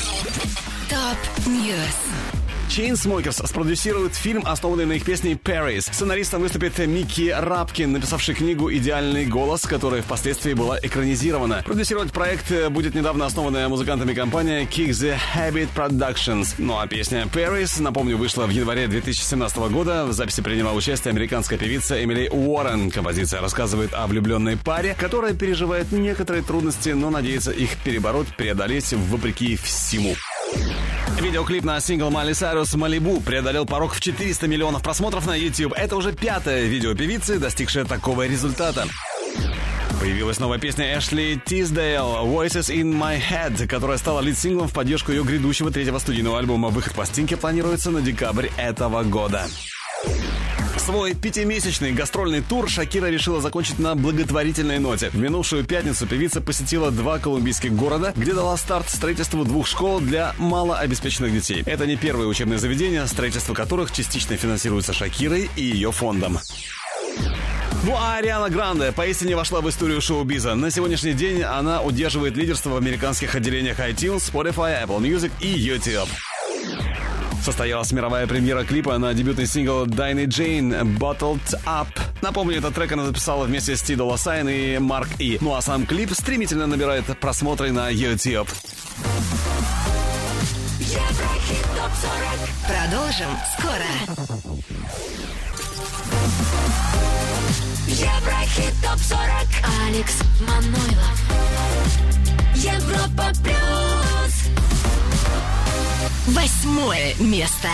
Top News Chainsmokers спродюсирует фильм, основанный на их песне Paris. Сценаристом выступит Микки Рапкин, написавший книгу «Идеальный голос», которая впоследствии была экранизирована. Продюсировать проект будет недавно основанная музыкантами компания Kick the Habit Productions. Ну а песня Paris, напомню, вышла в январе 2017 года. В записи приняла участие американская певица Эмили Уоррен. Композиция рассказывает о влюбленной паре, которая переживает некоторые трудности, но надеется их перебороть, преодолеть вопреки всему. Видеоклип на сингл Майли Сайрус «Малибу» преодолел порог в 400 миллионов просмотров на YouTube. Это уже пятое видео певицы, достигшее такого результата. Появилась новая песня Эшли Тиздейл «Voices in My Head», которая стала лид-синглом в поддержку ее грядущего третьего студийного альбома. Выход пластинки планируется на декабрь этого года. Свой пятимесячный гастрольный тур Шакира решила закончить на благотворительной ноте. В минувшую пятницу певица посетила два колумбийских города, где дала старт строительству двух школ для малообеспеченных детей. Это не первое учебное заведение, строительство которых частично финансируется Шакирой и ее фондом. Ну а Ариана Гранде поистине вошла в историю шоу-биза. На сегодняшний день она удерживает лидерство в американских отделениях iTunes, Spotify, Apple Music и YouTube состоялась мировая премьера клипа на дебютный сингл Дайны Джейн «Bottled Up». Напомню, этот трек она записала вместе с Ty Dolla $ign и Marc E. Ну а сам клип стремительно набирает просмотры на YouTube. Продолжим скоро. Еврохит ТОП-40 Алекс Манойлов Европа Плюс восьмое место.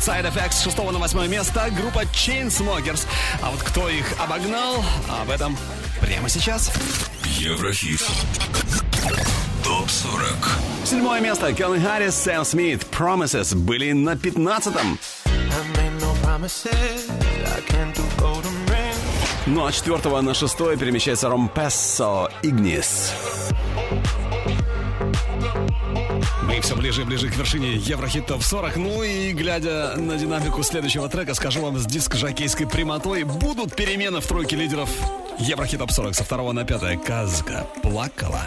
слушают Side Effects с 6 на 8 место группа Chainsmokers. А вот кто их обогнал, об этом прямо сейчас. Еврохит. Топ-40. Седьмое место. Келли Харрис, Сэм Смит. Promises были на пятнадцатом. Ну а с четвертого на шестое перемещается Ром Пессо Игнис. вершине Еврохит Топ 40. Ну и глядя на динамику следующего трека, скажу вам с диск жакейской прямотой будут перемены в тройке лидеров Еврохит Топ 40 со второго на пятое. Казка плакала.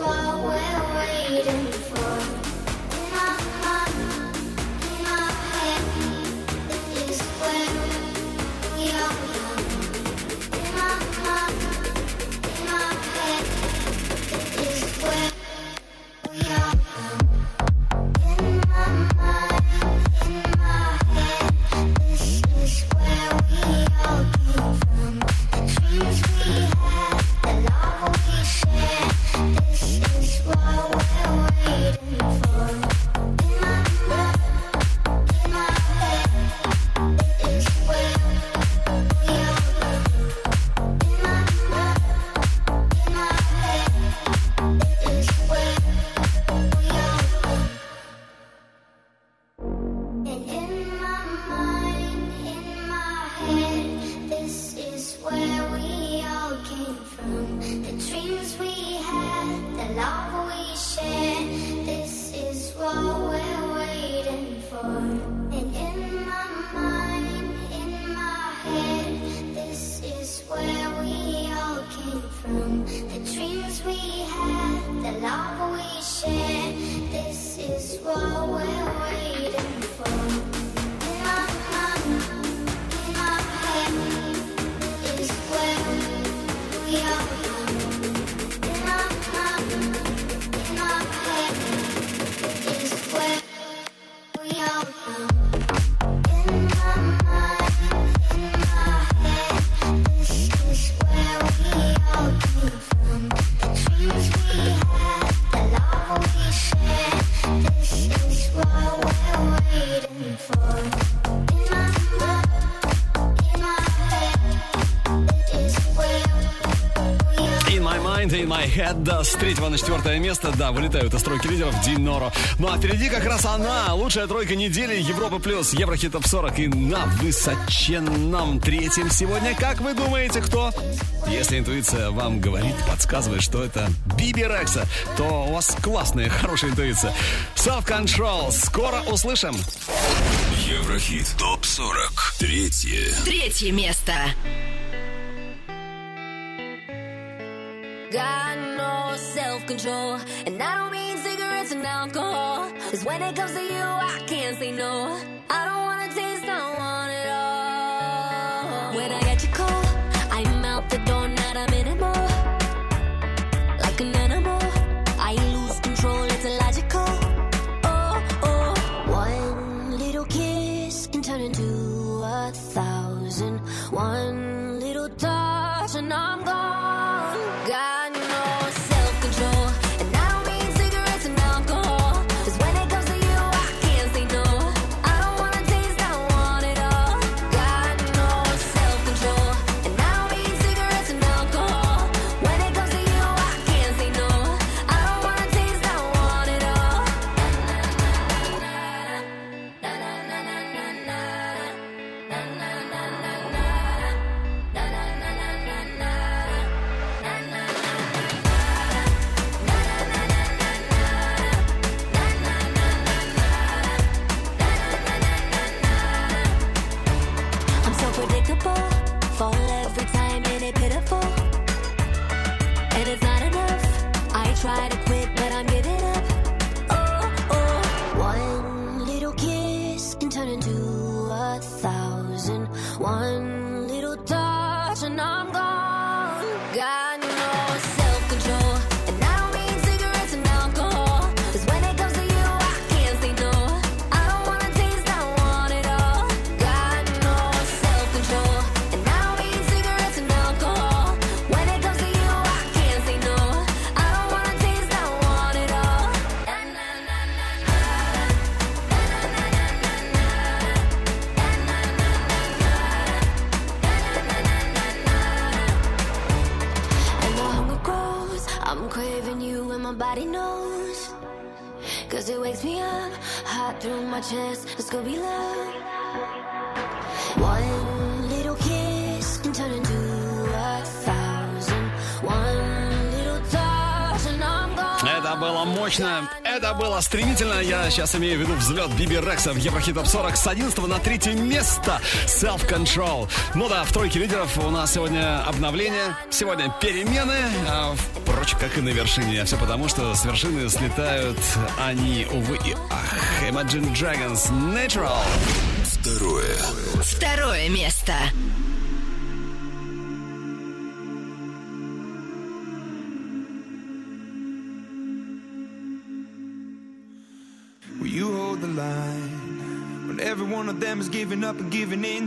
while we're waiting. My Head. С третьего на четвертое место, да, вылетают из тройки лидеров Диноро. Ну а впереди как раз она, лучшая тройка недели Европы Плюс, Еврохит Топ 40. И на высоченном третьем сегодня, как вы думаете, кто? Если интуиция вам говорит, подсказывает, что это Биби Рекса, то у вас классная, хорошая интуиция. Self Control. Скоро услышим. Еврохит Топ 40. Третье. Третье место. control. And I don't mean cigarettes and alcohol. Cause when it comes to стремительно. Я сейчас имею в виду взлет Биби Рекса в Еврохит Топ 40 с 11 на 3 место. Self Control. Ну да, в тройке лидеров у нас сегодня обновление, сегодня перемены, а прочь как и на вершине. А все потому, что с вершины слетают они, увы и ах. Imagine Dragons Natural. Второе. Второе место.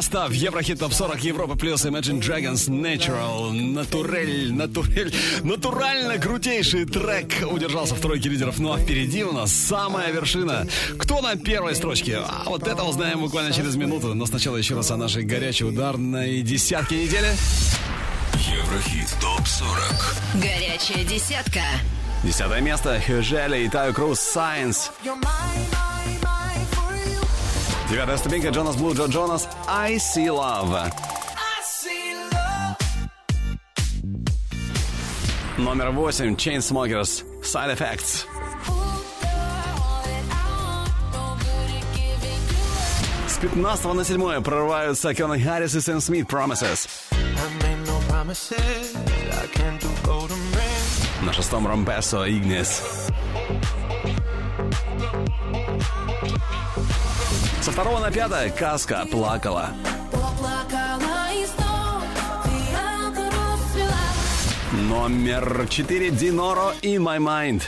Место в Еврохит Топ 40 Европа плюс Imagine Dragons Natural. Натурель, натурель, натурально крутейший трек удержался в тройке лидеров. Ну а впереди у нас самая вершина. Кто на первой строчке? А вот это узнаем буквально через минуту. Но сначала еще раз о нашей горячей ударной десятке недели. Еврохит ТОП-40 Горячая десятка. Десятое место. Хюжели и Таю Круз Сайенс. Девятая ступенька Джонас Блу, Джо Джонас, I See Love. Номер восемь, Chainsmokers, Side Effects. С 15 на 7 прорываются Кёнан Харрис и Сэм Смит, Promises. На шестом Ромпесо, Игнис. 2 на пятое, «Каска плакала». Номер четыре, Диноро и My Mind.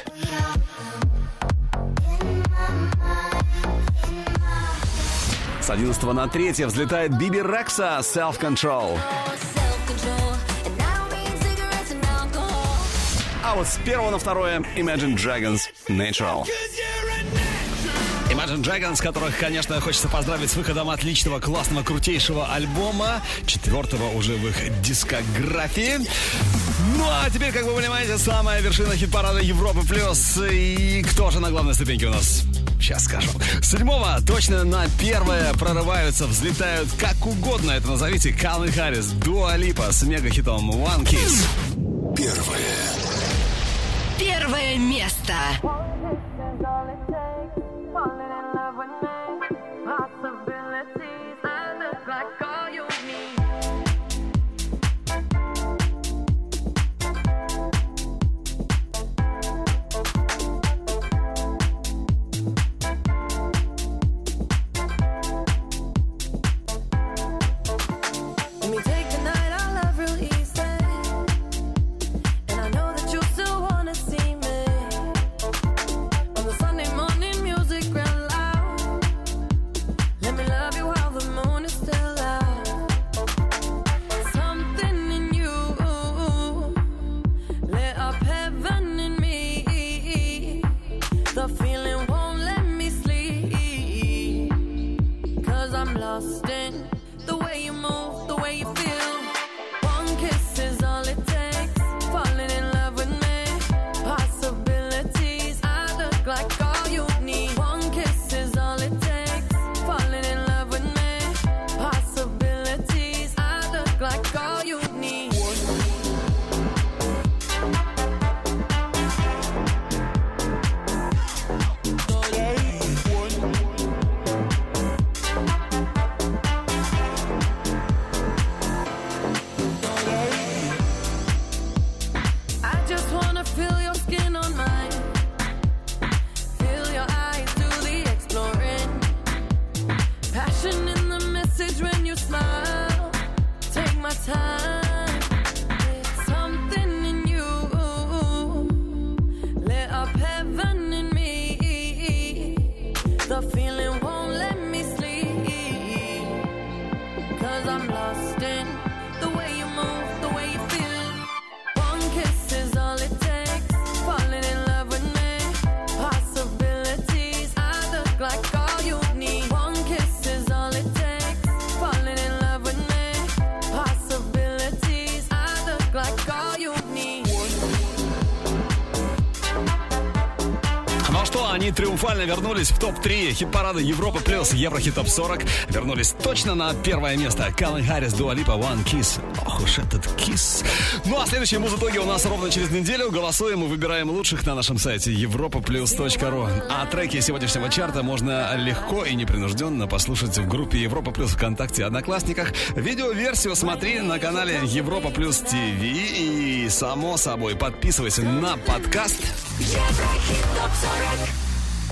С 11 на 3 взлетает Биби Рекса Self Control. А вот с 1 на 2 Imagine Dragons Natural. Imagine Dragons, которых, конечно, хочется поздравить с выходом отличного, классного, крутейшего альбома, четвертого уже в их дискографии. Ну а теперь, как вы понимаете, самая вершина хит-парада Европы плюс. И кто же на главной ступеньке у нас? Сейчас скажу. С седьмого точно на первое прорываются, взлетают как угодно это назовите. Калвин Харрис, Дуа Липа с мега-хитом One Kiss. Первое. Первое место. Триумфально вернулись в топ-3 хит-парада Европы плюс Еврохит топ 40. Вернулись точно на первое место. Калвин Харрис, Дуалипа, One Kiss. Ох уж этот кис. Ну а следующие музытоги у нас ровно через неделю. Голосуем и выбираем лучших на нашем сайте europaplus.ru. А треки сегодняшнего чарта можно легко и непринужденно послушать в группе Европа Плюс ВКонтакте Одноклассниках. Видеоверсию смотри на канале Европа Плюс ТВ. И, само собой, подписывайся на подкаст. Еврохит ТОП 40